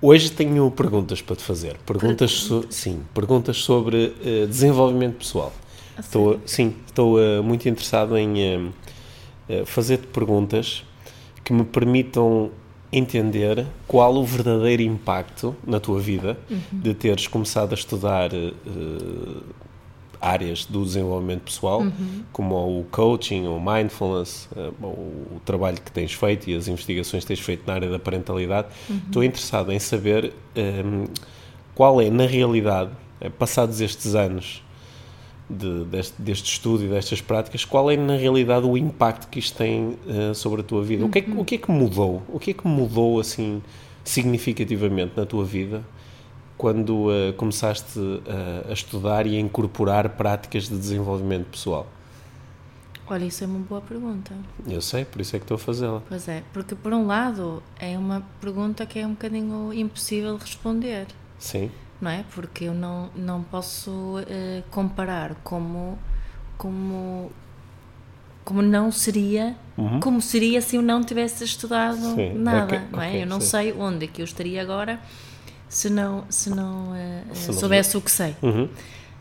Hoje tenho perguntas para te fazer. Perguntas, so, sim, perguntas sobre uh, desenvolvimento pessoal. A Estou, sim, estou uh, muito interessado em uh, fazer-te perguntas que me permitam entender qual o verdadeiro impacto na tua vida de teres começado a estudar áreas do desenvolvimento pessoal, como o coaching, o mindfulness, uh, o, trabalho que tens feito e as investigações que tens feito na área da parentalidade. Estou interessado em saber um, qual é, na realidade, eh, passados estes anos de- deste, deste estudo e destas práticas, qual é, na realidade, o impacto que isto tem eh, sobre a tua vida? O, que é que, o que é que mudou? O que é que mudou, assim, significativamente na tua vida quando eh, começaste eh, a estudar e a incorporar práticas de desenvolvimento pessoal? Olha, isso é uma boa pergunta. Eu sei, por isso é que estou a fazê-la. Pois é, porque por um lado é uma pergunta que é um bocadinho impossível de responder, Sim, não é? Porque eu não, não posso eh, comparar como, como, como não seria, como seria se eu não tivesse estudado Uhum. Sim, nada, ok, não é? ok, eu não sim. sei onde é que eu estaria agora se não, se não, Se não soubesse o que sei. Uhum.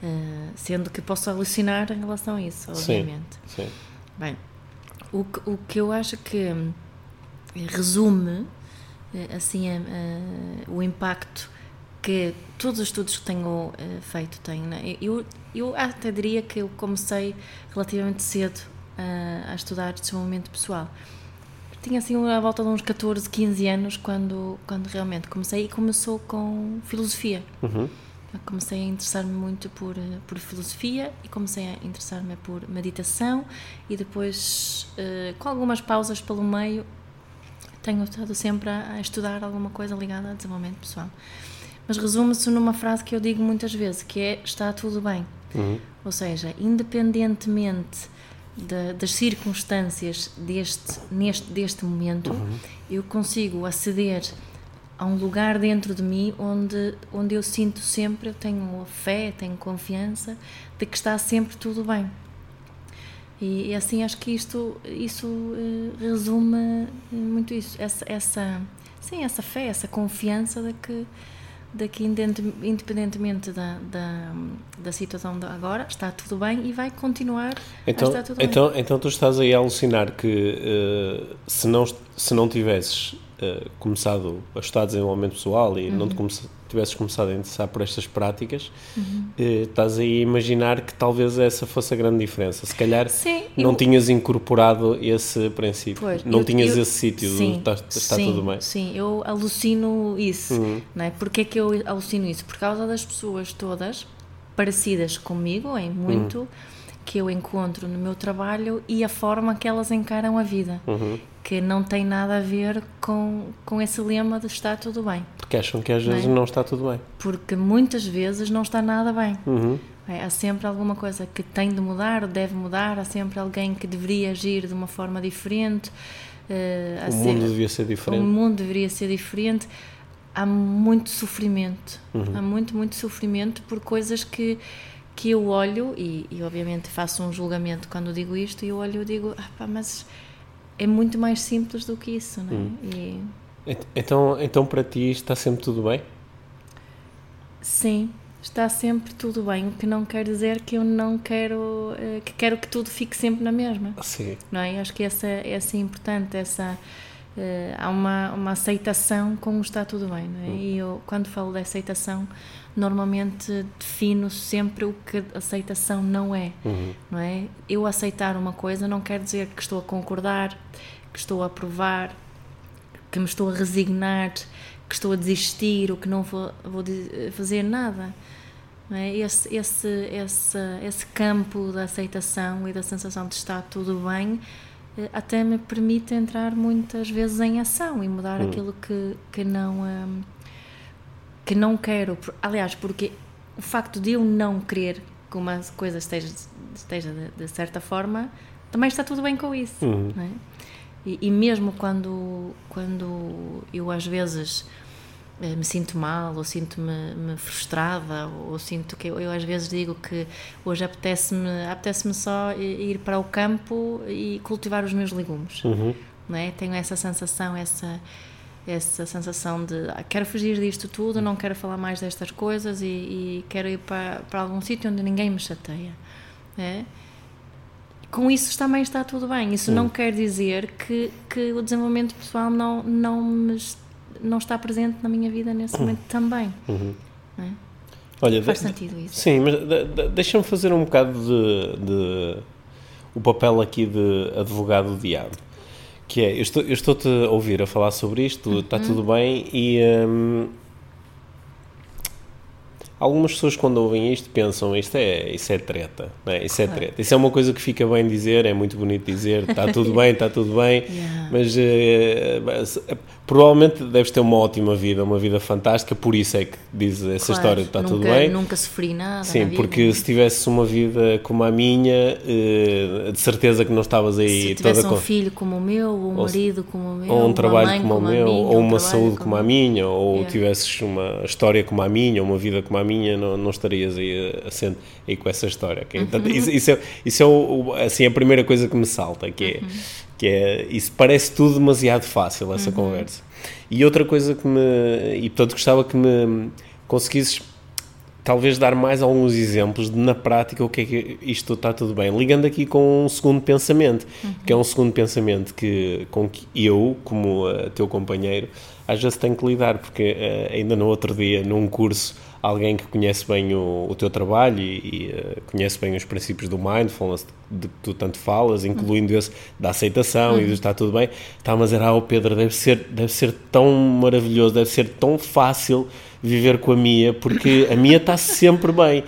Eh, sendo que posso alucinar em relação a isso, Sim. obviamente. sim. Bem, o que, o que eu acho que resume assim o impacto que todos os estudos que tenho eh, feito têm, né? eu, eu até diria que eu comecei relativamente cedo eh, a estudar desenvolvimento pessoal. Tinha assim à volta de uns 14, 15 anos quando, quando realmente comecei e começou com filosofia. Uhum. Comecei a interessar-me muito por, eh, por filosofia e comecei a interessar-me por meditação e depois, eh, com algumas pausas pelo meio, tenho estado sempre a, a estudar alguma coisa ligada a desenvolvimento pessoal. Mas resume-se numa frase que eu digo muitas vezes, que é está tudo bem. Uhum. Ou seja, independentemente da- das circunstâncias deste, neste, deste momento, eu consigo aceder a um lugar dentro de mim onde, onde eu sinto sempre, eu tenho fé, tenho confiança de que está sempre tudo bem. E, e assim acho que isto isso eh, resume eh, muito isso, essa, essa, sim, essa fé, essa confiança de que, indente- independentemente da, da, da situação de agora, está tudo bem e vai continuar Então, a estar tudo bem. então, então tu estás aí a alucinar que eh, se, não, se não tivesses eh, começado a estudar desenvolvimento pessoal e Uhum. não te come- tivesses começado a interessar por estas práticas, eh, estás aí a imaginar que talvez essa fosse a grande diferença. Se calhar Sim, não eu- tinhas incorporado esse princípio, Pois, não eu- tinhas eu- esse sítio, do está, está sim, tudo bem. Uhum. Sim, eu alucino isso. Não é? Porquê é que eu alucino isso? Por causa das pessoas todas parecidas comigo, em muito, Uhum. Que eu encontro no meu trabalho e a forma que elas encaram a vida. Uhum. Que não tem nada a ver com, com esse lema de estar tudo bem. Porque acham que às é? vezes não está tudo bem. Porque muitas vezes não está nada bem. Uhum. É, há sempre alguma coisa que tem de mudar, ou deve mudar, há sempre alguém que deveria agir de uma forma diferente. há O se- mundo devia ser o diferente. mundo deveria ser diferente. Há muito sofrimento, Uhum. há muito, muito sofrimento por coisas que, que eu olho e, e obviamente faço um julgamento quando digo isto e eu olho e digo, ah, pá, mas é muito mais simples do que isso, não é? Uhum. E, Ent- Então, então para ti está sempre tudo bem? sim, está sempre tudo bem, o que não quer dizer que eu não quero, eh, que quero que tudo fique sempre na mesma. Sim. não é? Acho que essa, essa é importante, essa eh, há uma, uma aceitação com o está tudo bem, não é? E eu quando falo de aceitação normalmente defino sempre o que aceitação não é, não é? Eu aceitar uma coisa não quer dizer que estou a concordar, que estou a aprovar, que me estou a resignar, que estou a desistir ou que não vou, vou de- fazer nada. Não é? esse, esse, esse, esse campo da aceitação e da sensação de estar tudo bem eh, até me permite entrar muitas vezes em ação e mudar aquilo que, que não hum, que não quero, aliás, porque o facto de eu não querer que uma coisa esteja, esteja de, de certa forma, também está tudo bem com isso. É? E, e mesmo quando, quando eu às vezes eh, me sinto mal ou sinto-me me frustrada ou sinto que eu, eu às vezes digo que hoje apetece-me apetece só ir para o campo e cultivar os meus legumes Uhum. não é? Tenho essa sensação, essa essa sensação de ah, quero fugir disto tudo, não quero falar mais destas coisas e, e quero ir para, para algum sítio onde ninguém me chateia. É? Com isso também está tudo bem. Isso não quer dizer que, que o desenvolvimento pessoal não, não, me, não está presente na minha vida nesse momento também. não é? Olha, Faz de- sentido isso. Sim, mas de- de- deixa-me fazer um bocado de, o papel aqui de advogado do diabo. Que é, eu estou- eu estou-te a ouvir a falar sobre isto, está tudo bem, e hum, algumas pessoas quando ouvem isto pensam isto é, isso é treta, é? isso é treta. Isso é uma coisa que fica bem dizer, é muito bonito dizer, está tudo bem, está tudo bem, Yeah. mas eh, provavelmente deves ter uma ótima vida, uma vida fantástica, por isso é que diz essa Claro, história, está nunca, tudo bem. Nunca sofri nada. Sim, na porque se tivesse uma vida como a minha, eh, de certeza que não estavas aí se toda tivesse um com. filho como o meu, ou um Ou- marido como o meu, Ou um trabalho mãe como o meu, minha, ou um uma saúde como a minha, ou Yeah. tivesses uma história como a minha, ou uma vida como a minha, não, não estarias aí, assente, aí com essa história. ok? Uhum. Portanto, isso, isso é, isso é assim, a primeira coisa que me salta, que é, Uhum. Que é isso parece tudo demasiado fácil, essa Uhum. conversa. E outra coisa que me. E portanto gostava que me conseguisses talvez dar mais alguns exemplos de na prática o que é que isto está tudo bem. Ligando aqui com um segundo pensamento, que é um segundo pensamento que, com que eu, como eh, teu companheiro, às vezes tenho que lidar, porque eh, ainda no outro dia, num curso, alguém que conhece bem o, o teu trabalho e, e, eh, conhece bem os princípios do mindfulness de que tu tanto falas, incluindo esse da aceitação e do está tudo bem, está-me a dizer, ah, oh Pedro, deve ser, deve ser tão maravilhoso, deve ser tão fácil viver com a Mia, porque a Mia está sempre bem.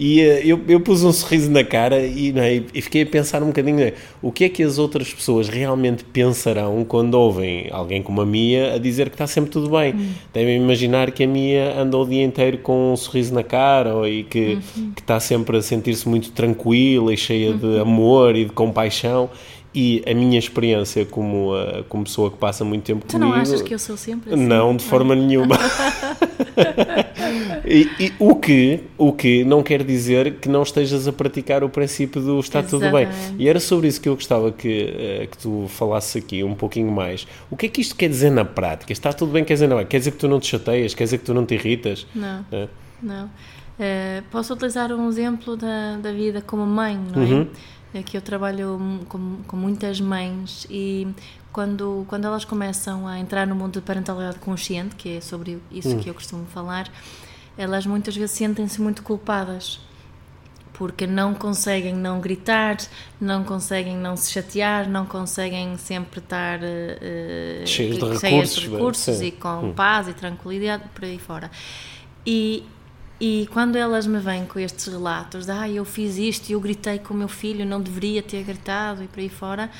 E eh, eu, eu pus um sorriso na cara e, é, e fiquei a pensar um bocadinho é, o que é que as outras pessoas realmente pensarão quando ouvem alguém como a Mia a dizer que está sempre tudo bem. Devem imaginar que a Mia anda o dia inteiro com um sorriso na cara ou, e que, que está sempre a sentir-se muito tranquila e cheia de amor e de compaixão. E a minha experiência como, eh, como pessoa que passa muito tempo Tu comigo... não achas que eu sou sempre assim? Não, de forma nenhuma. e, e o, que, o que não quer dizer que não estejas a praticar o princípio do está tudo bem. Exatamente. E era sobre isso que eu gostava que, eh, que tu falasses aqui um pouquinho mais. O que é que isto quer dizer na prática? Está tudo bem, quer dizer, não é? Quer dizer que tu não te chateias? Quer dizer que tu não te irritas? Não, É. não. Eh, posso utilizar um exemplo da, da vida como mãe, não é? Uhum. É que eu trabalho com, com muitas mães e quando, quando elas começam a entrar no mundo de parentalidade consciente, que é sobre isso que eu costumo falar, elas muitas vezes sentem-se muito culpadas porque não conseguem não gritar, não conseguem não se chatear, não conseguem sempre estar de cheias recursos, de recursos sim. e com paz e tranquilidade por aí fora. E, e quando elas me vêm com estes relatos de ah, eu fiz isto e eu gritei com o meu filho, não deveria ter gritado e por aí fora,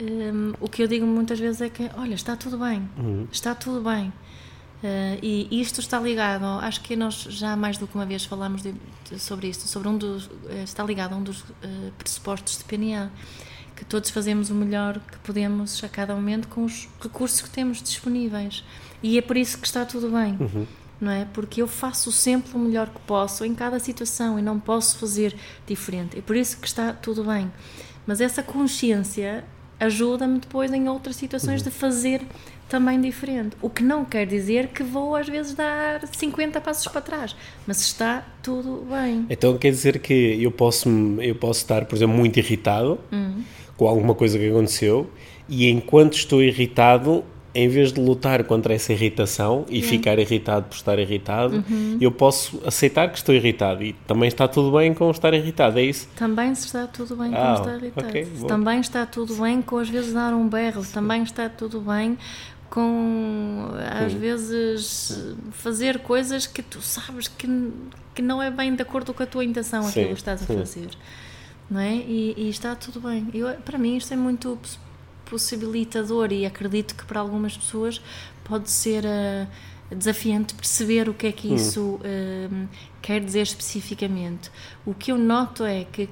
hum, o que eu digo muitas vezes é que, olha, está tudo bem, está tudo bem. Eh, e isto está ligado, acho que nós já mais do que uma vez falámos de- de- sobre isto, sobre um dos, eh, está ligado a um dos eh, pressupostos de PNL, que todos fazemos o melhor que podemos a cada momento com os recursos que temos disponíveis. E é por isso que está tudo bem, não é? Porque eu faço sempre o melhor que posso em cada situação e não posso fazer diferente. É por isso que está tudo bem. Mas essa consciência ajuda-me depois em outras situações de fazer também diferente. O que não quer dizer que vou às vezes dar 50 passos para trás, mas está tudo bem. Então quer dizer que eu posso, eu posso estar, por exemplo, muito irritado Uhum. com alguma coisa que aconteceu e enquanto estou irritado, em vez de lutar contra essa irritação e ficar irritado por estar irritado, Uhum. eu posso aceitar que estou irritado e também está tudo bem com estar irritado, é isso? Também se está tudo bem Ah, com estar irritado. ok, bom. também está tudo bem com às vezes dar um berro. Também está tudo bem com às vezes fazer coisas que tu sabes que, que não é bem de acordo com a tua intenção aquilo Sim, que estás a sim. fazer. Não é? E, e está tudo bem. Eu, para mim isto é muito possibilitador e acredito que para algumas pessoas pode ser a, desafiante perceber o que é que Hum. isso hum, quer dizer especificamente. O que eu noto é que,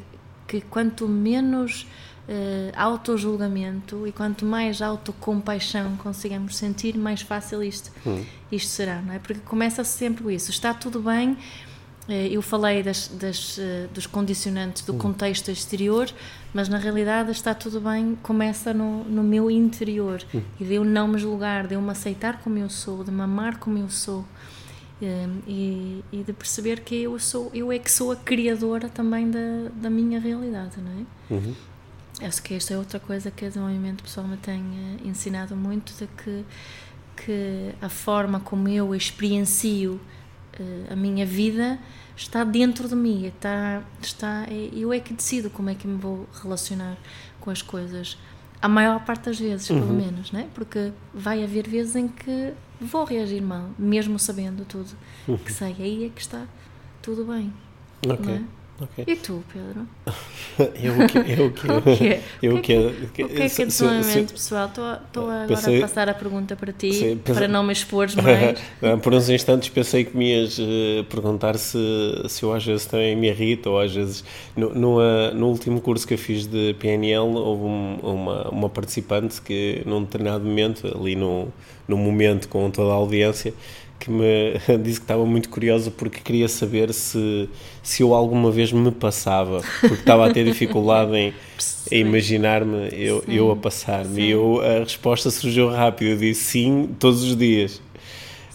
que quanto menos eh, autojulgamento e quanto mais autocompaixão consigamos sentir, mais fácil isto, Hum. isto será, não é? Porque começa sempre com isso. Está tudo bem. Eh, Eu falei das, das, eh, dos condicionantes do contexto exterior, mas na realidade está tudo bem, começa no, no meu interior e de eu não me julgar, de eu me aceitar como eu sou, de me amar como eu sou eh, e, e de perceber que eu sou eu é que sou a criadora também da, da minha realidade, não é? Uhum. Acho que esta é outra coisa que o desenvolvimento pessoal me tem ensinado muito, de que, que a forma como eu experiencio a minha vida está dentro de mim, está, está, é- eu é que decido como é que me vou relacionar com as coisas. A maior parte das vezes, pelo menos, né? porque vai haver vezes em que vou reagir mal, mesmo sabendo tudo que sei. Aí é que está tudo bem. Não Ok. É? ok. E tu, Pedro? Eu que. Eu que. O quê? Eu O que é que. O que é que é se- desenvolvimento pessoal? Estou, agora Pensei- a passar a pergunta para ti, pensei- para não me expores mais. Por uns instantes pensei que me ias eh, perguntar se, se eu às vezes também me irrito ou às vezes. No, no, ah, no último curso que eu fiz de PNL, houve um- uma, uma participante que, num determinado momento, ali no, no momento com toda a audiência, que me disse que estava muito curiosa porque queria saber se, se eu alguma vez me passava, porque estava a ter dificuldade em, em imaginar-me eu, Sim, eu a passar-me. E eu, a resposta surgiu rápido, eu disse sim, todos os dias.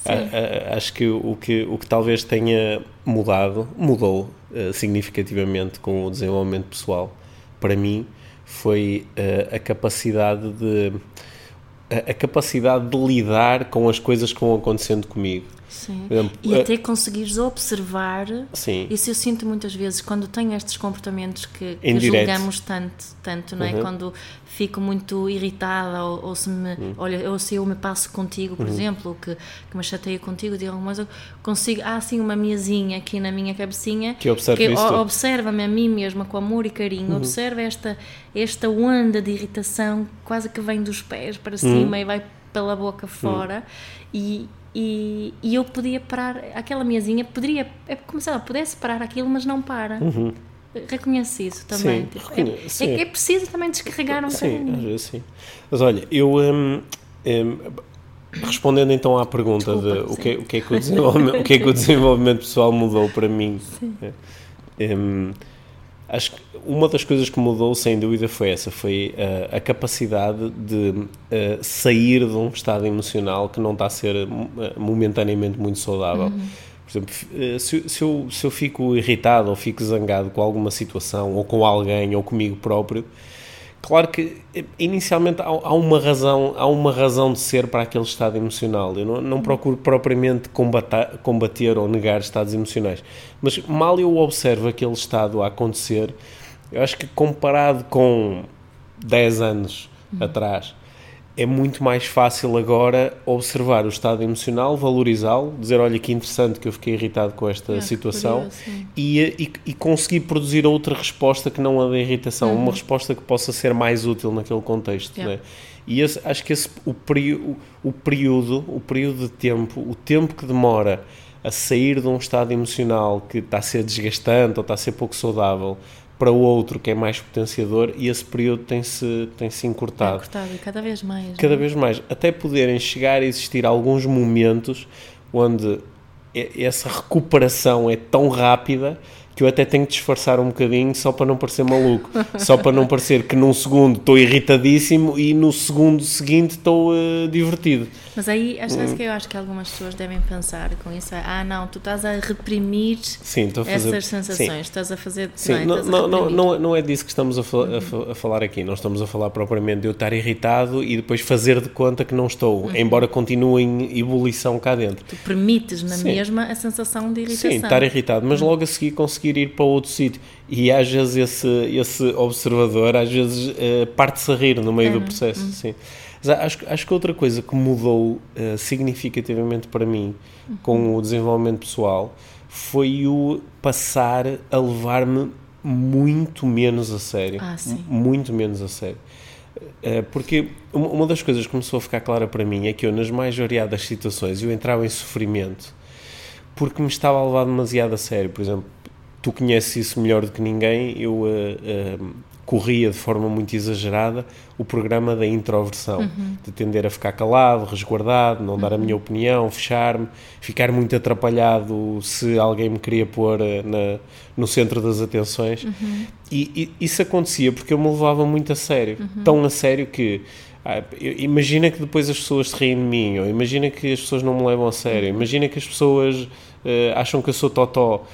A- a- acho que o, que o que talvez tenha mudado, mudou eh, significativamente com o desenvolvimento pessoal, para mim, foi eh, a capacidade de a, capacidade de lidar com as coisas que vão acontecendo comigo. Sim. Exemplo, E eh, até conseguires observar. Sim. Isso eu sinto muitas vezes quando tenho estes comportamentos que, que julgamos tanto, tanto não é? Uhum. Quando fico muito irritada ou, ou se me, olha, ou se eu me passo contigo, por exemplo, ou que, que me chateia contigo, digo alguma coisa, consigo, há assim uma miazinha aqui na minha cabecinha Que tudo. observa-me a mim mesma com amor e carinho, observa esta, esta onda de irritação quase que vem dos pés para cima e vai pela boca fora e, e, e eu podia parar, aquela mesinha poderia, é como se ela pudesse parar aquilo, mas não para. Reconhece isso também. Sim, tipo, é, sim. é é preciso também descarregar um Sim, bocadinho. sim. Mas olha, eu hum, hum, respondendo então à pergunta Desculpa, de o sim. que, é- o, que é que o, desenvolvimento, o que é que o desenvolvimento pessoal mudou para mim. Hum, acho que uma das coisas que mudou sem dúvida foi essa, foi uh, a capacidade de uh, sair de um estado emocional que não está a ser uh, momentaneamente muito saudável. Por exemplo, eh, se, se eu, se eu fico irritado ou fico zangado com alguma situação, ou com alguém, ou comigo próprio, claro que inicialmente há, há uma razão, há uma razão de ser para aquele estado emocional. Eu não, não procuro propriamente combater, combater ou negar estados emocionais, mas mal eu observo aquele estado a acontecer, eu acho que comparado com 10 anos atrás, é muito mais fácil agora observar o estado emocional, valorizá-lo, dizer, olha que interessante que eu fiquei irritado com esta Ah, situação curioso, e, e, e conseguir produzir outra resposta que não a da irritação, Uhum. uma resposta que possa ser mais útil naquele contexto. Yeah. né? E esse, acho que esse, o, período, o período, o período de tempo, o tempo que demora a sair de um estado emocional que está a ser desgastante ou está a ser pouco saudável para o outro que é mais potenciador e esse período tem-se tem -se É encurtado e cada vez mais. cada não é? vez mais, até poderem chegar a existir alguns momentos onde essa recuperação é tão rápida que eu até tenho que disfarçar um bocadinho só para não parecer maluco, só para não parecer que num segundo estou irritadíssimo e no segundo seguinte estou eh, divertido. Mas aí, acho Hum. que eu acho que algumas pessoas devem pensar com isso. é, Ah, não, tu estás a reprimir Sim, a fazer. essas sensações, Sim. estás a fazer. Sim, não, é? não, não, não, reprimir. não, é disso que estamos a, fa- a fa- a falar aqui. Não estamos a falar propriamente de eu estar irritado e depois fazer de conta que não estou, Uhum. embora continue em ebulição cá dentro. Tu permites na Sim. mesma a sensação de irritação. Sim, estar irritado, mas logo a seguir conseguir ir para outro sítio. E às vezes esse, esse observador, às vezes, eh, parte-se a rir no meio É, do não é? processo. Sim. Mas acho, acho que outra coisa que mudou eh, significativamente para mim Uhum. com o desenvolvimento pessoal foi o passar a levar-me muito menos a sério. Ah, Muito menos a sério. Uh, porque uma das coisas que começou a ficar clara para mim é que eu, nas mais variadas situações, eu entrava em sofrimento porque me estava a levar demasiado a sério. Por exemplo, tu conheces isso melhor do que ninguém, eu uh, uh, corria de forma muito exagerada o programa da introversão, uhum. de tender a ficar calado, resguardado, não uhum. dar a minha opinião, fechar-me, ficar muito atrapalhado se alguém me queria pôr uh, na, no centro das atenções. Uhum. E, e, isso acontecia porque eu me levava muito a sério, uhum. tão a sério que ah, imagina que depois as pessoas se riem de mim, ou imagina que as pessoas não me levam a sério, uhum. imagina que as pessoas uh, acham que eu sou totó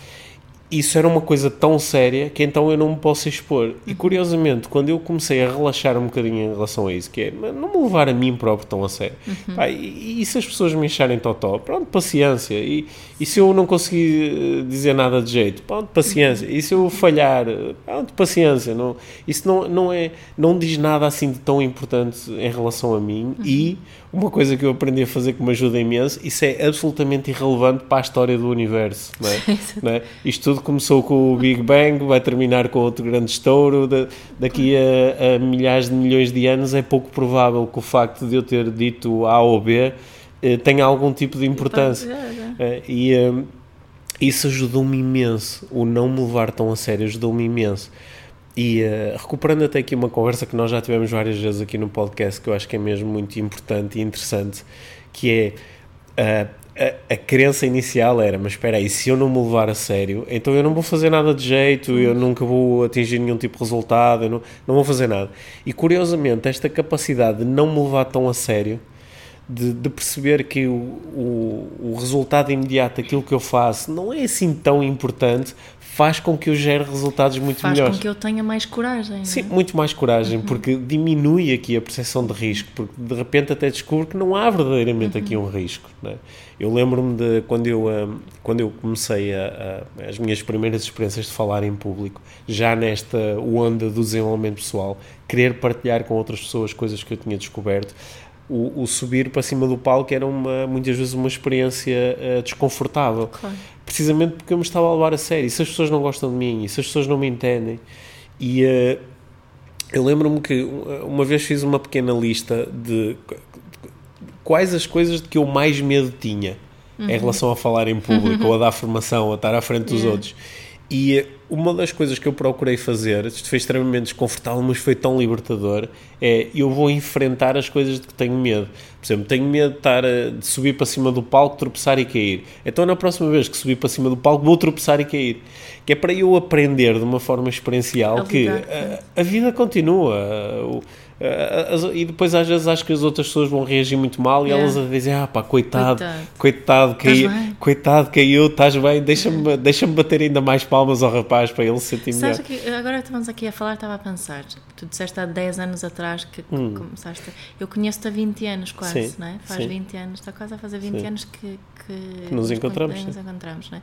isso era uma coisa tão séria que então eu não me posso expor. E curiosamente, quando eu comecei a relaxar um bocadinho em relação a isso, que é não me levar a mim próprio tão a sério, uhum. Pá, e, e, se as pessoas me acharem totó, pronto, paciência. E, e se eu não conseguir eh, dizer nada de jeito, pronto, paciência. Uhum. E se eu falhar, pronto, paciência. Não, isso não, não, é, não diz nada assim de tão importante em relação a mim. Uhum. E uma coisa que eu aprendi a fazer que me ajuda imenso, isso é absolutamente irrelevante para a história do universo. Não é? não é? Isto tudo começou com o Big Bang, vai terminar com outro grande estouro. daqui a, a, milhares de milhões de anos é pouco provável que o facto de eu ter dito A ou B eh, tenha algum tipo de importância. Eh, e eh, isso ajudou-me imenso. O não me levar tão a sério ajudou-me imenso. E uh, recuperando até aqui uma conversa que nós já tivemos várias vezes aqui no podcast, que eu acho que é mesmo muito importante e interessante, que é uh, a, a crença inicial era, mas espera aí, se eu não me levar a sério, então eu não vou fazer nada de jeito, eu nunca vou atingir nenhum tipo de resultado, eu não, não vou fazer nada. E curiosamente, esta capacidade de não me levar tão a sério, de, de, perceber que o, o, o, resultado imediato daquilo que eu faço não é assim tão importante, faz com que eu gere resultados muito faz melhores. Faz com que eu tenha mais coragem. Sim, é? muito mais coragem, uhum. porque diminui aqui a percepção de risco, porque de repente até descubro que não há verdadeiramente uhum. aqui um risco. É? Eu lembro-me de quando eu, um, quando eu comecei a, a, as minhas primeiras experiências de falar em público, já nesta onda do desenvolvimento pessoal, querer partilhar com outras pessoas coisas que eu tinha descoberto o, o, subir para cima do palco era uma, muitas vezes uma experiência uh, desconfortável. Claro. Precisamente porque eu me estava a levar a sério. E se as pessoas não gostam de mim, e se as pessoas não me entendem. E uh, eu lembro-me que uma vez fiz uma pequena lista de quais as coisas de que eu mais medo tinha uhum. em relação a falar em público, ou a dar formação, a estar à frente dos yeah. outros. E uma das coisas que eu procurei fazer, isto foi extremamente desconfortável, mas foi tão libertador, é eu vou enfrentar as coisas de que tenho medo. Por exemplo, tenho medo de, estar a, de subir para cima do palco, tropeçar e cair. Então, na próxima vez que subir para cima do palco, vou tropeçar e cair. Que é para eu aprender de uma forma experiencial que a, a, vida continua. O, e depois às vezes acho que as outras pessoas vão reagir muito mal e yeah. elas dizem, ah pá, coitado, coitado, coitado caiu, coitado, caiu, estás bem, deixa-me deixa bater ainda mais palmas ao rapaz para ele se sentir melhor. Que agora estamos aqui a falar, estava a pensar, tu disseste há 10 anos atrás que hum. começaste, eu conheço-te há 20 anos quase, sim, não é? Faz sim. 20 anos, está quase a fazer 20 sim. anos que, que, que nos, encontramos. Nos encontramos, não é?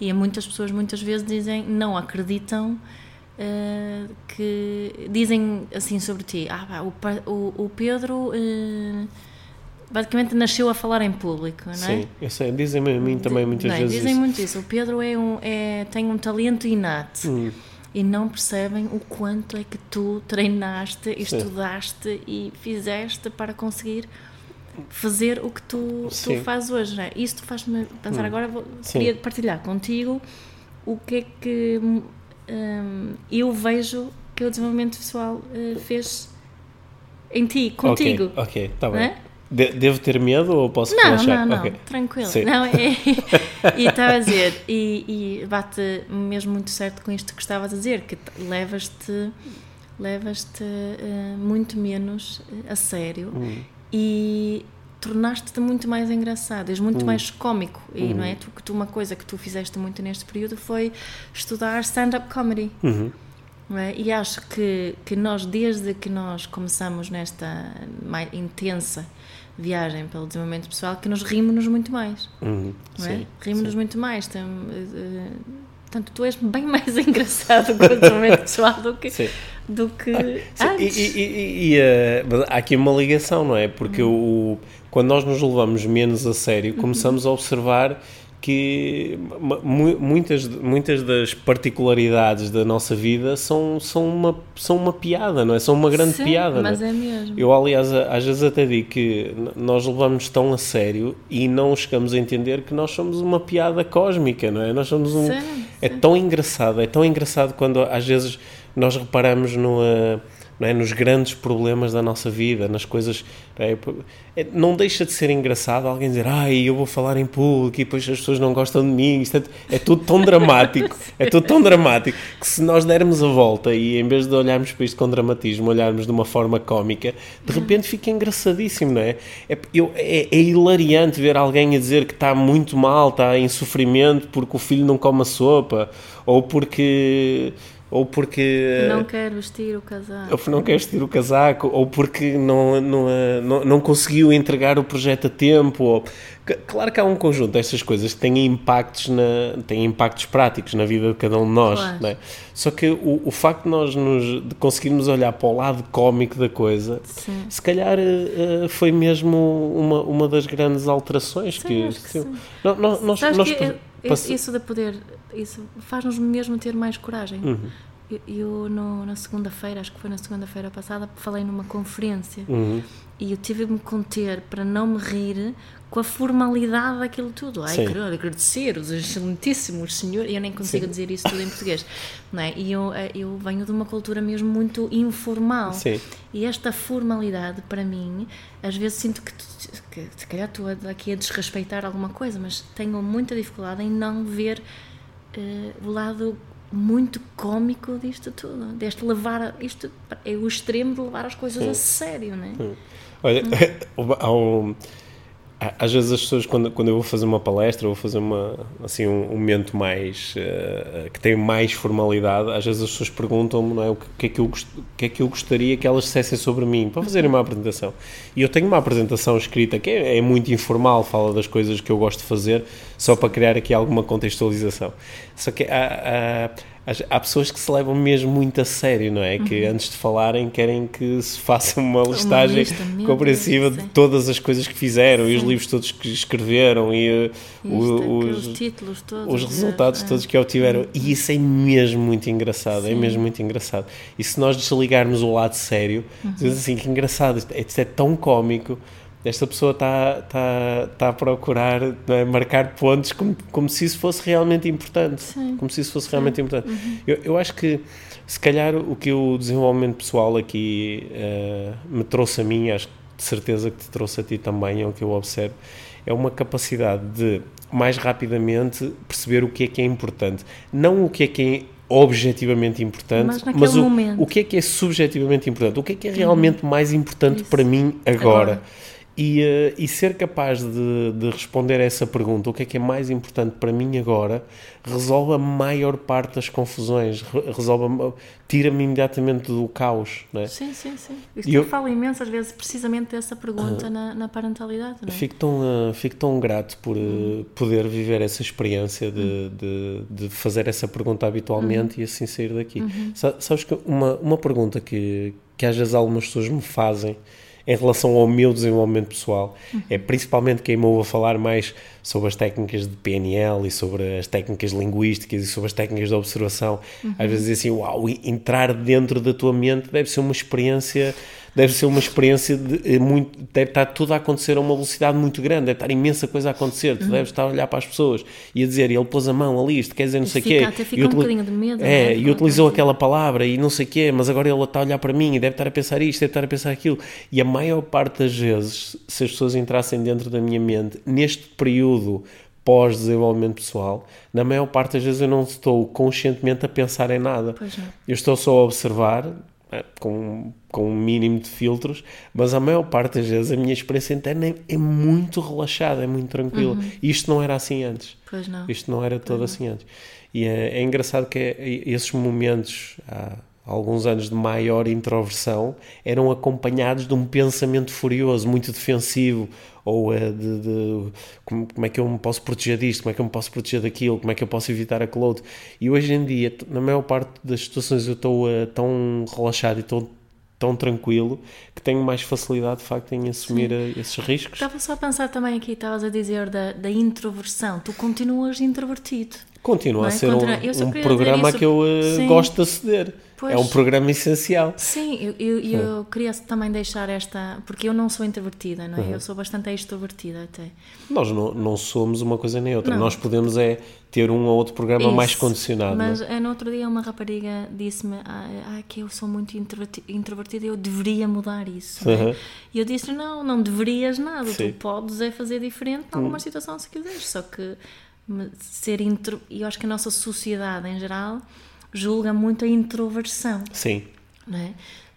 E muitas pessoas muitas vezes dizem, não acreditam uh, que dizem assim sobre ti: ah, o, o, o Pedro. Uh, basicamente nasceu a falar em público, não é? Sim, eu sei. Dizem-me a mim também muitas Bem, vezes. Dizem isso. muito isso. O Pedro é um, é, tem um talento inato. Hum. E não percebem o quanto é que tu treinaste, estudaste e fizeste para conseguir fazer o que tu, tu fazes hoje. Não é? Isso faz-me pensar. Hum. Agora vou, queria partilhar contigo o que é que um, eu vejo que o desenvolvimento pessoal uh, fez em ti, contigo. Ok, está bem. É? De devo ter medo ou posso não, relaxar? Não, não, okay. tranquilo. Não, é, e estava a dizer, e, e, bate mesmo muito certo com isto que estavas a dizer, que levas-te levas-te uh, muito menos eh, a sério hum. e tornaste-te muito mais engraçado, és muito hum. mais cómico. E uhum. não é? Tu, tu, uma coisa que tu fizeste muito neste período foi estudar stand-up comedy. Uhum. É? E acho que, que nós, desde que nós começamos nesta mais intensa viagem pelo desenvolvimento pessoal, que nos rimos-nos muito mais. Uhum. É? Rimos-nos muito mais. Tem, uh, portanto, tu és bem mais engraçado com o desenvolvimento pessoal do que, do que ah, antes. E, e, e uh, há aqui uma ligação, não é? Porque uhum. o quando nós nos levamos menos a sério, começamos uhum. a observar que muitas, muitas das particularidades da nossa vida são, são, uma, são uma piada, não é? São uma grande Sim, piada. Mas é? é mesmo. Eu, aliás, às vezes até digo que nós levamos tão a sério e não chegamos a entender que nós somos uma piada cósmica, não é? Nós somos um. Sim, é tão engraçado, é tão engraçado quando às vezes nós reparamos no. Não é? nos grandes problemas da nossa vida, nas coisas. Não, é? é? não deixa de ser engraçado alguém dizer, ai, eu vou falar em público e depois as pessoas não gostam de mim. Isto é, é tudo tão dramático, é tudo tão dramático que se nós dermos a volta e em vez de olharmos para isto com dramatismo, olharmos de uma forma cómica, de repente fica engraçadíssimo, não é? É, eu, é, é hilariante ver alguém a dizer que está muito mal, está em sofrimento porque o filho não come a sopa ou porque ou porque não quer vestir o casaco, ou não quer vestir o casaco, ou porque não, não, não, não conseguiu entregar o projeto a tempo. Ou... Claro que há um conjunto destas coisas que têm impactos, na, têm impactos práticos na vida de cada um de nós. Claro. É? Só que o, o facto de nós nos, de conseguirmos olhar para o lado cómico da coisa, sim. se calhar uh, foi mesmo uma, uma das grandes alterações sim, que. que sim. Nós, nós, nós, que isso de poder isso faz-nos mesmo ter mais coragem. Uhum. Eu, eu no, na segunda-feira, acho que foi na segunda-feira passada, falei numa conferência uhum. e eu tive de me conter para não me rir com a formalidade daquilo tudo. Ai, Sim. quero agradecer os excelentíssimos senhores. Eu nem consigo Sim. dizer isso tudo em português. Não é? E eu, eh, eu venho de uma cultura mesmo muito informal. Sim. E esta formalidade, para mim, às vezes sinto que, que se calhar estou aqui a desrespeitar alguma coisa, mas tenho muita dificuldade em não ver uh, o lado muito cômico disto tudo, deste levar isto é o extremo de levar as coisas Sim. a sério, não é? Olha, hum. há um às vezes as pessoas quando, quando eu vou fazer uma palestra ou fazer uma assim um, um momento mais uh, que tem mais formalidade às vezes as pessoas perguntam-me é, o que é que eu que é que eu gostaria que elas dissessem sobre mim para fazerem uma apresentação. E eu tenho uma apresentação escrita que é, é muito informal fala das coisas que eu gosto de fazer só para criar aqui alguma contextualização. Só que há há pessoas que se levam mesmo muito a sério, não é? Uhum. Que antes de falarem querem que se faça uma listagem uma compreensiva de todas as coisas que fizeram Sim. e os livros todos que escreveram e, uh, os, os, títulos todos, os resultados é. todos que obtiveram. Uhum. E isso é mesmo muito engraçado, é Sim. é mesmo muito engraçado. E se nós desligarmos o lado sério, uhum. dizemos assim, que engraçado, isto é, isto é tão cómico esta pessoa está tá, tá a procurar é? marcar pontos como, como se isso fosse realmente importante. Sim. Como se isso fosse Sim. realmente importante. Uhum. Eu, eu acho que, se calhar, o que o desenvolvimento pessoal aqui uh, me trouxe a mim, acho que de certeza que te trouxe a ti também, é o que eu observo, é uma capacidade de, mais rapidamente, perceber o que é que é importante. Não o que é que é objetivamente importante, mas, mas o, o, que é que é subjetivamente importante, o que é que é realmente uhum. mais importante Isso. para mim agora. agora. E, uh, e ser capaz de, de, responder a essa pergunta, o que é que é mais importante para mim agora, resolve a maior parte das confusões, resolve, tira-me imediatamente do caos. Não é? Sim, sim, sim. Isto eu falo imenso às vezes precisamente dessa pergunta uh, na, na, parentalidade. Não é? fico, tão, uh, fico tão grato por uh, poder viver essa experiência de, uhum. de, de, fazer essa pergunta habitualmente uhum. e assim sair daqui. Uhum. Sabes que uma, uma pergunta que, que às vezes algumas pessoas me fazem em relação ao meu desenvolvimento pessoal. Uhum. É principalmente quem me ouve a falar mais sobre as técnicas de PNL e sobre as técnicas linguísticas e sobre as técnicas de observação. Uhum. Às vezes assim, uau, entrar dentro da tua mente deve ser uma experiência deve ser uma experiência de, eh, muito, deve estar tudo a acontecer a uma velocidade muito grande, deve estar imensa coisa a acontecer, tu uhum. deves estar a olhar para as pessoas e a dizer, ele pôs a mão ali, isto quer dizer não sei o quê. Até fica e um bocadinho de medo. É, é e utilizou aquela palavra e não sei o quê, mas agora ele está a olhar para mim e deve estar a pensar isto, deve estar a pensar aquilo. E a maior parte das vezes, se as pessoas entrassem dentro da minha mente, neste período pós-desenvolvimento pessoal, na maior parte das vezes eu não estou conscientemente a pensar em nada. Eu estou só a observar, é, com, com um mínimo de filtros, mas a maior parte das vezes a minha experiência interna é, é muito relaxada, é muito tranquila. Uhum. Isto não era assim antes. Pois não. Isto não era todo assim antes. E é, é engraçado que é, esses momentos, há alguns anos de maior introversão, eram acompanhados de um pensamento furioso, muito defensivo, ou uh, de, de como, como, é que eu me posso proteger disto, como é que eu me posso proteger daquilo, como é que eu posso evitar aquilo outro. E hoje em dia, na maior parte das situações, eu estou uh, tão relaxado e estou tão tranquilo que tenho mais facilidade de facto em assumir Sim. Eh, esses riscos. Estava só a pensar também aqui, estavas a dizer da, da introversão. Tu continuas introvertido. Continua é? a ser Continua. um, um programa que eu uh, gosto de aceder. Pois. É um programa essencial. Sim, eu, eu, eu queria também deixar esta. Porque eu não sou introvertida, não é? Uhum. Eu sou bastante extrovertida até. Nós não, não somos uma coisa nem outra. Não. Nós podemos é ter um ou outro programa Isso. mais condicionado. Mas não? É? no outro dia uma rapariga disse-me ah, que eu sou muito introvertida e eu deveria mudar isso. Uhum. É? E eu disse não, não deverias nada. Sim. Tu podes é fazer diferente em alguma hum. situação se quiseres. Só que ser intro. E eu acho que a nossa sociedade em geral julga muito a introversão. Sim. Não é?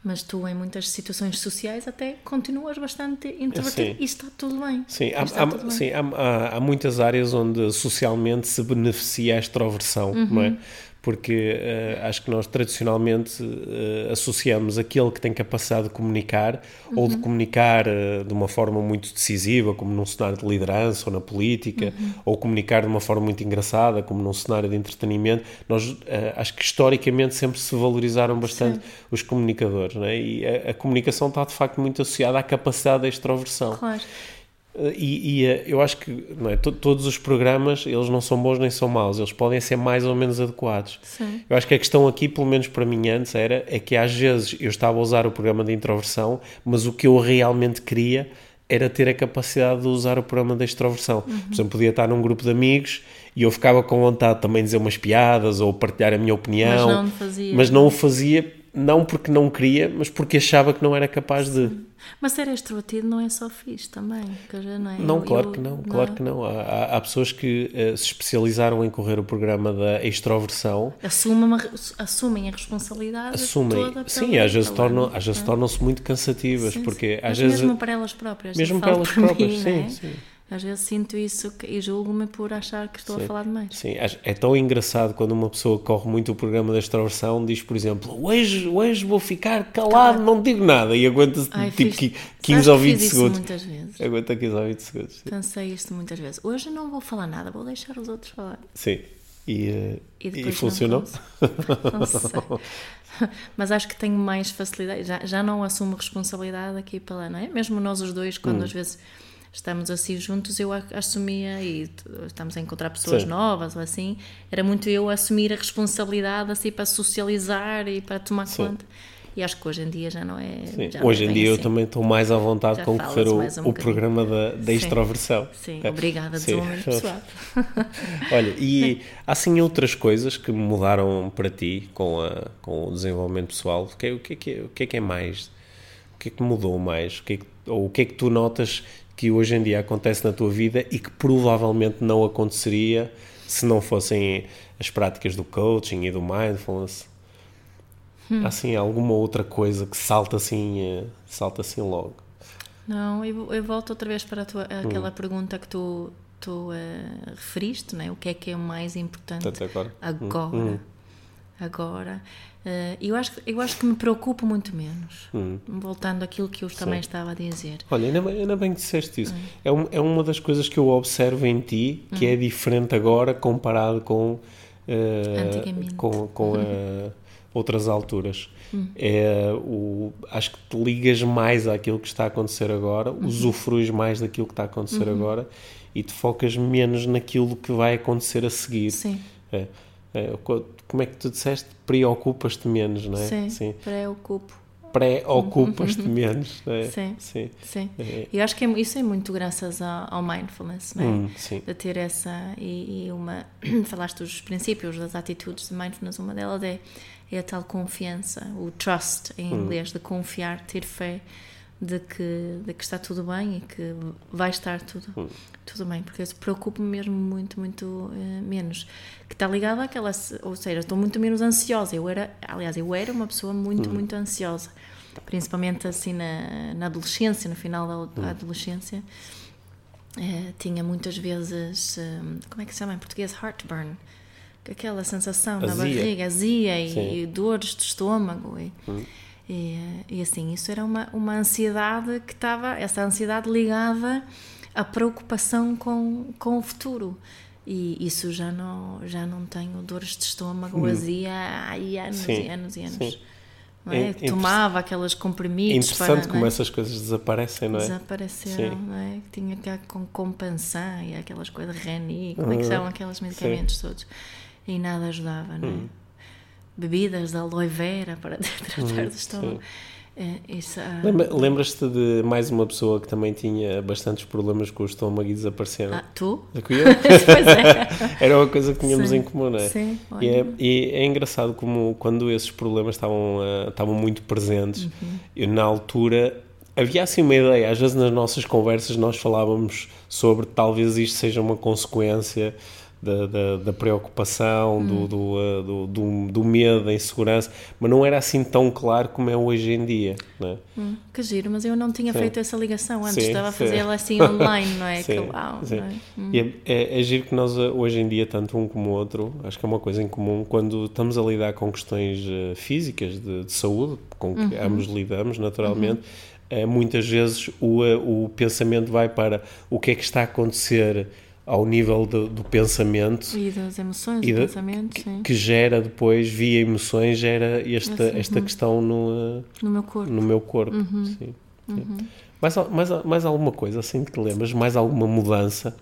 Mas tu, em muitas situações sociais, até continuas bastante introvertido sim. e está tudo bem. Sim, há, há, bem. sim há, há, há, muitas áreas onde socialmente se beneficia a extroversão, uhum. não é? Uhum porque uh, acho que nós tradicionalmente uh, associamos aquele que tem capacidade de comunicar uhum. ou de comunicar uh, de uma forma muito decisiva, como num cenário de liderança ou na política, uhum. ou comunicar de uma forma muito engraçada, como num cenário de entretenimento. Nós acho que historicamente sempre se valorizaram bastante Sim. os comunicadores, né? e a, a, comunicação está de facto muito associada à capacidade da extroversão. Claro. E, e, eh, eu acho que é, todos os programas eles não são bons nem são maus, eles podem ser mais ou menos adequados. Sim. Eu acho que a questão aqui, pelo menos para mim antes, era é que às vezes eu estava a usar o programa de introversão, mas o que eu realmente queria era ter a capacidade de usar o programa da extroversão. Uhum. Por exemplo, podia estar num grupo de amigos e eu ficava com vontade também de dizer umas piadas ou partilhar a minha opinião, mas não, fazia. Mas não o fazia não porque não queria, mas porque achava que não era capaz de. Mas ser extrovertido não é só fixe também, não é? Não, eu, claro eu, que não, claro não. que não. Há, há pessoas que uh, se especializaram em correr o programa da extroversão. Assumem, assumem a responsabilidade assumem, toda Sim, às vezes, tornam, às vezes tornam-se muito cansativas, sim, porque sim. às vezes... mesmo para elas próprias. Mesmo para elas próprias, mim, sim, é? sim. Às vezes sinto isso e julgo-me por achar que estou sim, a falar demais. Sim, é tão engraçado quando uma pessoa corre muito o programa da extroversão, diz, por exemplo, hoje, hoje vou ficar calado, não digo nada, e aguenta-se tipo fiz, 15 ou 20 segundos. muitas vezes. Aguenta 15 ou 20 segundos. Sim. Pensei isto muitas vezes. Hoje não vou falar nada, vou deixar os outros falar. Sim. E, uh, e, e funcionou? Não, não. Mas acho que tenho mais facilidade. Já, já não assumo responsabilidade aqui pela, não é? Mesmo nós os dois, quando hum. às vezes estamos assim juntos, eu assumia, e estamos a encontrar pessoas Sim. novas ou assim, era muito eu assumir a responsabilidade assim para socializar e para tomar Sim. conta. E acho que hoje em dia já não é. Já hoje não em dia assim. eu também estou mais à vontade com correr o, um o programa da, da extroversão. Sim, é. obrigada, desenvolvimento pessoal. Olha, e há assim outras coisas que mudaram para ti com, a, com o desenvolvimento pessoal? O que, é, o, que é, que é, o que é que é mais? O que é que mudou mais? O que é que, ou o que é que tu notas que hoje em dia acontece na tua vida e que provavelmente não aconteceria se não fossem as práticas do coaching e do mindfulness? Hum. Assim, alguma outra coisa que salta assim, eh, salta assim logo? Não, eu, eu volto outra vez para tua, aquela hum. pergunta que tu, tu uh, referiste, né? o que é que é o mais importante agora. Agora. Hum. agora. Uh, eu, acho, eu acho que me preocupo muito menos. Hum. Voltando àquilo que eu Sim. também estava a dizer. Olha, ainda, ainda bem que disseste isso. Hum. É, um, é uma das coisas que eu observo em ti que hum. é diferente agora comparado com. Uh. Com, com uh, outras alturas. Hum. É, o, acho que te ligas mais àquilo que está a acontecer agora, uhum. usufruis mais daquilo que está a acontecer uhum. agora e te focas menos naquilo que vai acontecer a seguir. Sim. É, é, como é que tu disseste? Preocupas-te menos, não é? Sim, Sim. preocupo. Preocupas-te menos, não é? Sim, sim. sim. É. Eu acho que é, isso é muito graças ao, ao mindfulness, não é? Hum, sim. De ter essa. E, e, uma. Falaste dos princípios, das atitudes de mindfulness, uma delas é, é a tal confiança, o trust em hum. inglês, de confiar, ter fé de que, de que está tudo bem e que vai estar tudo, hum. tudo bem, porque eu preocupo-me mesmo muito, muito uh, menos. Que está ligado àquela, ou seja, estou muito menos ansiosa. Eu era, aliás, eu era uma pessoa muito, hum. muito ansiosa, principalmente assim na, na adolescência, no final da, da hum. adolescência. Uh, tinha muitas vezes, um, como é que se chama em português? Heartburn. Aquela sensação azia. na barriga, azia e, e, dores de estômago. E, e, e assim, isso era uma, uma ansiedade que estava, essa ansiedade ligada à preocupação com, com o futuro. E isso já não, já não tenho dores de estômago, hum. azia há anos Sim. e anos e anos. Sim. é? Tomava aqueles comprimidos. Interessante para, como é? essas coisas desaparecem, não é? Desapareceram, Sim. não é? Tinha que compensar e aquelas coisas, Reni, como é que são aqueles medicamentos todos? E nada ajudava, não é? Hum. Bebidas de aloe vera para tratar do estômago. Ah, Lembra- Lembras-te de mais uma pessoa que também tinha bastantes problemas com o estômago e desapareceram? ah, tu? É. Era uma coisa que tínhamos Sim. em comum, não é? Sim, E olha. é, e é engraçado como quando esses problemas estavam, ah, estavam muito presentes, Uhum. eu na altura havia assim uma ideia, às vezes nas nossas conversas nós falávamos sobre talvez isto seja uma consequência da, da, da preocupação, Hum. do, do, ah, do, do, do medo, da insegurança, mas não era assim tão claro como é hoje em dia, não é? Hum, que giro, mas eu não tinha Sim. feito essa ligação antes, Sim, estava a sim. fazê-la assim online, não é? Sim, sim. não é? Hum. E é, é, é giro que nós uh, hoje em dia, tanto um como o outro, acho que é uma coisa em comum, quando estamos a lidar com questões uh, físicas de, de saúde, com que Uhum. ambos lidamos naturalmente, uh, muitas vezes o, o pensamento vai para o que é que está a acontecer ao nível do, do pensamento E das emoções, e do pensamento, sim. que gera depois, via emoções, gera esta, Esse, esta questão no, uh, No meu corpo. no meu corpo. Uhum. Sim, sim. Mais, mais, mais alguma coisa assim que te lembras? Mais alguma mudança?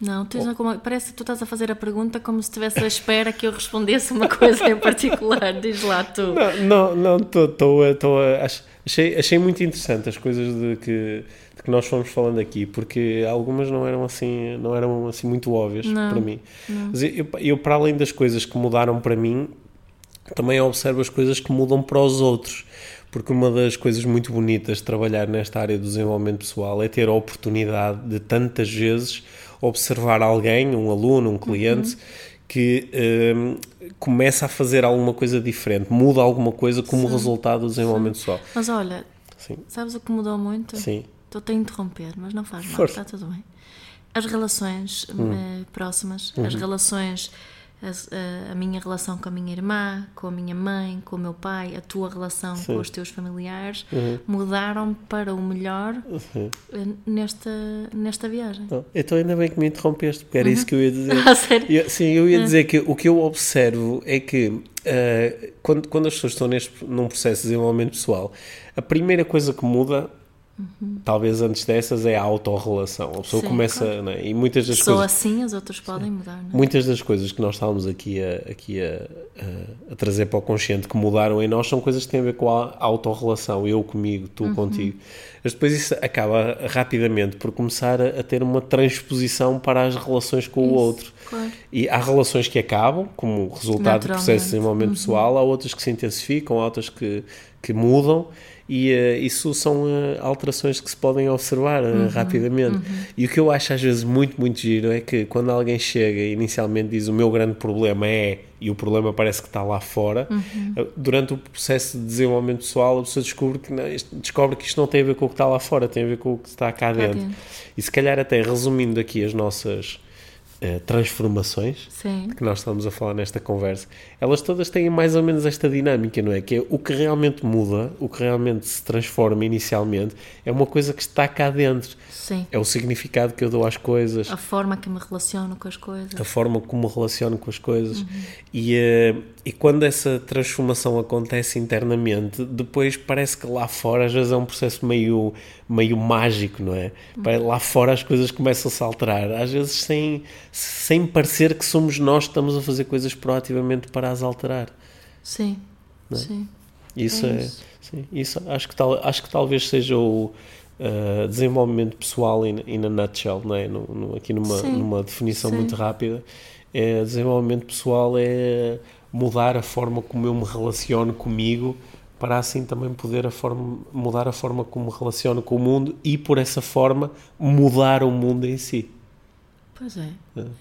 Não, tens alguma... parece que tu estás a fazer a pergunta como se estivesse à espera que eu respondesse uma coisa em particular. Diz lá tu. Não, não, estou a. tô a ach- achei, achei muito interessante as coisas de que, de que nós fomos falando aqui, porque algumas não eram assim, não eram assim muito óbvias Não, para mim. Mas eu, eu, para além das coisas que mudaram para mim, também observo as coisas que mudam para os outros. Porque uma das coisas muito bonitas de trabalhar nesta área do desenvolvimento pessoal é ter a oportunidade de tantas vezes observar alguém, um aluno, um cliente, que hum, começa a fazer alguma coisa diferente, muda alguma coisa como resultado do desenvolvimento pessoal. Mas olha, Sim, sabes o que mudou muito? sim. Estou-te a interromper, mas não faz mal, Força. está tudo bem. As relações Hum. eh, próximas, Uhum. as relações, a, a minha relação com a minha irmã, com a minha mãe, com o meu pai, a tua relação com os teus familiares, Uhum. mudaram para o melhor eh, nesta, nesta viagem. Não, Então ainda bem que me interrompeste, porque era isso que eu ia dizer. Ah, sério? Eu- sim, eu ia dizer que o que eu observo é que eh, quando, quando as pessoas estão neste, num processo de desenvolvimento pessoal, a primeira coisa que muda, talvez antes dessas, é a autorrelação. A pessoa Sim, começa, né, e muitas das Só coisas... assim as outras podem mudar, não é? Muitas das coisas que nós estávamos aqui, a, aqui a, a- a trazer para o consciente que mudaram em nós são coisas que têm a ver com a autorrelação, eu comigo, tu Uhum. contigo. Mas depois isso acaba rapidamente por começar a, ter uma transposição para as relações com o Isso, outro. claro. E há relações que acabam como resultado do processo de Naturalmente. Uhum. desenvolvimento pessoal, há outras que se intensificam, há outras que, que mudam. E eh, isso são eh, alterações que se podem observar eh, Uhum. rapidamente. E o que eu acho às vezes muito, muito giro é que quando alguém chega e inicialmente diz o meu grande problema é, e o problema parece que está lá fora, Uhum. durante o processo de desenvolvimento pessoal a pessoa descobre que, não, isto- descobre que isto não tem a ver com o que está lá fora, tem a ver com o que está cá, dentro. dentro. E se calhar até resumindo aqui as nossas eh, transformações, Sim, que nós estamos a falar nesta conversa, elas todas têm mais ou menos esta dinâmica, não é? Que é o que realmente muda, o que realmente se transforma inicialmente, é uma coisa que está cá dentro. sim. É o significado que eu dou às coisas, A forma que me relaciono com as coisas. a forma como me relaciono com as coisas. E, eh, e quando essa transformação acontece internamente, depois parece que lá fora às vezes é um processo meio, meio mágico, não é? Pare- Lá fora as coisas começam-se a alterar, às vezes sem, sem parecer que somos nós que estamos a fazer coisas proativamente para as alterar. Sim, sim. Isso É é, isso. sim, isso acho que tal, acho que talvez seja o uh, desenvolvimento pessoal in, in a nutshell, não é? No, no- aqui numa, Sim, numa definição sim. muito rápida. É, desenvolvimento pessoal é mudar a forma como eu me relaciono comigo para assim também poder a forma, mudar a forma como me relaciono com o mundo e por essa forma mudar o mundo em si. Pois é,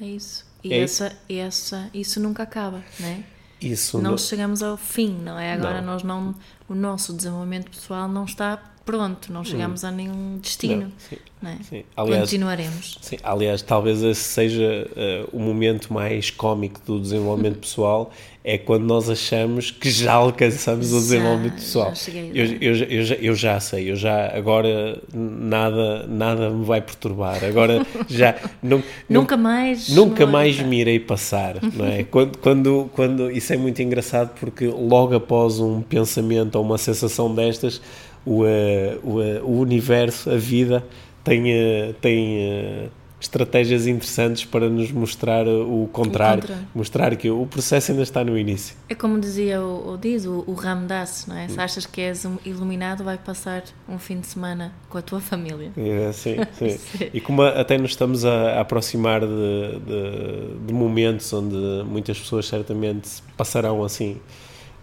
é isso. E É essa, essa, isso nunca acaba, não é? Isso Não não- chegamos ao fim, não é? Agora Não. nós não, o nosso desenvolvimento pessoal não está pronto, não chegamos a nenhum destino, Hum. Não, sim, não é? sim. Aliás, Continuaremos. Sim, aliás, talvez esse seja eh, o momento mais cómico do desenvolvimento pessoal, é quando nós achamos que já alcançamos o desenvolvimento pessoal. Eu, eu, eu, já, eu já sei, eu já agora nada, nada me vai perturbar. Agora já não, nunca mais nunca mais me irei passar, não é? quando, quando, quando isso é muito engraçado porque logo após um pensamento ou uma sensação destas, o, eh, o, eh, o universo, a vida tem, eh, tem estratégias interessantes para nos mostrar o contrário, o contrário, mostrar que o processo ainda está no início. É como dizia o, o diz o, o Ramdas, não é? Se achas que és um iluminado, vai passar um fim de semana com a tua família. É, sim, sim. sim. E como até nos estamos a, a aproximar de, de, de momentos onde muitas pessoas certamente passarão assim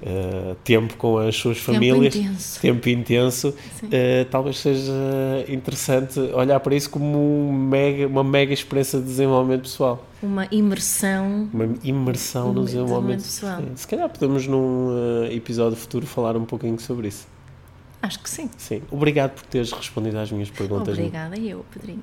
Uh, tempo com as suas tempo famílias, intenso. tempo intenso, uh, talvez seja interessante olhar para isso como um mega, uma mega experiência de desenvolvimento pessoal. Uma imersão. Uma imersão no desenvolvimento pessoal. Se calhar podemos num uh, episódio futuro falar um pouquinho sobre isso. Acho que sim. Sim. Obrigado por teres respondido às minhas perguntas. Obrigada, eu, Pedrinho.